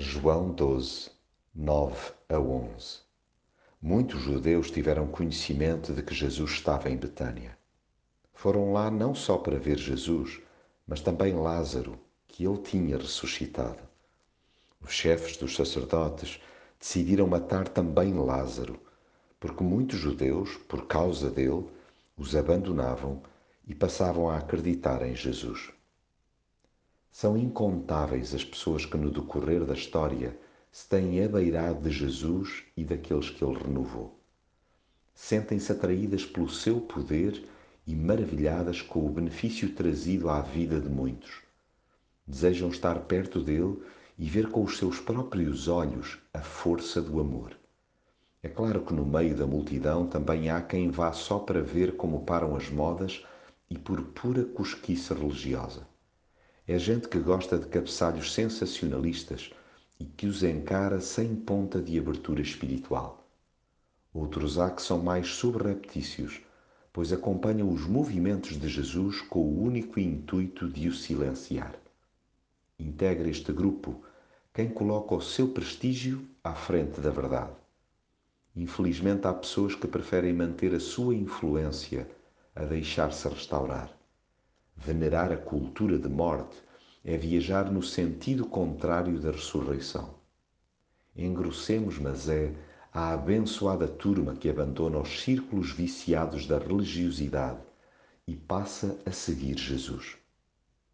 João 12, 9 a 11 Muitos judeus tiveram conhecimento de que Jesus estava em Betânia. Foram lá não só para ver Jesus, mas também Lázaro, que ele tinha ressuscitado. Os chefes dos sacerdotes decidiram matar também Lázaro, porque muitos judeus, por causa dele, os abandonavam e passavam a acreditar em Jesus. São incontáveis as pessoas que, no decorrer da história, se têm abeirado de Jesus e daqueles que ele renovou. Sentem-se atraídas pelo seu poder e maravilhadas com o benefício trazido à vida de muitos. Desejam estar perto dele e ver com os seus próprios olhos a força do amor. É claro que no meio da multidão também há quem vá só para ver como param as modas e por pura cosquice religiosa. É gente que gosta de cabeçalhos sensacionalistas e que os encara sem ponta de abertura espiritual. Outros há que são mais subreptícios, pois acompanham os movimentos de Jesus com o único intuito de o silenciar. Integra este grupo quem coloca o seu prestígio à frente da verdade. Infelizmente, há pessoas que preferem manter a sua influência a deixar-se restaurar. Venerar a cultura de morte é viajar no sentido contrário da ressurreição. Engrossemos, mas é a abençoada turma que abandona os círculos viciados da religiosidade e passa a seguir Jesus.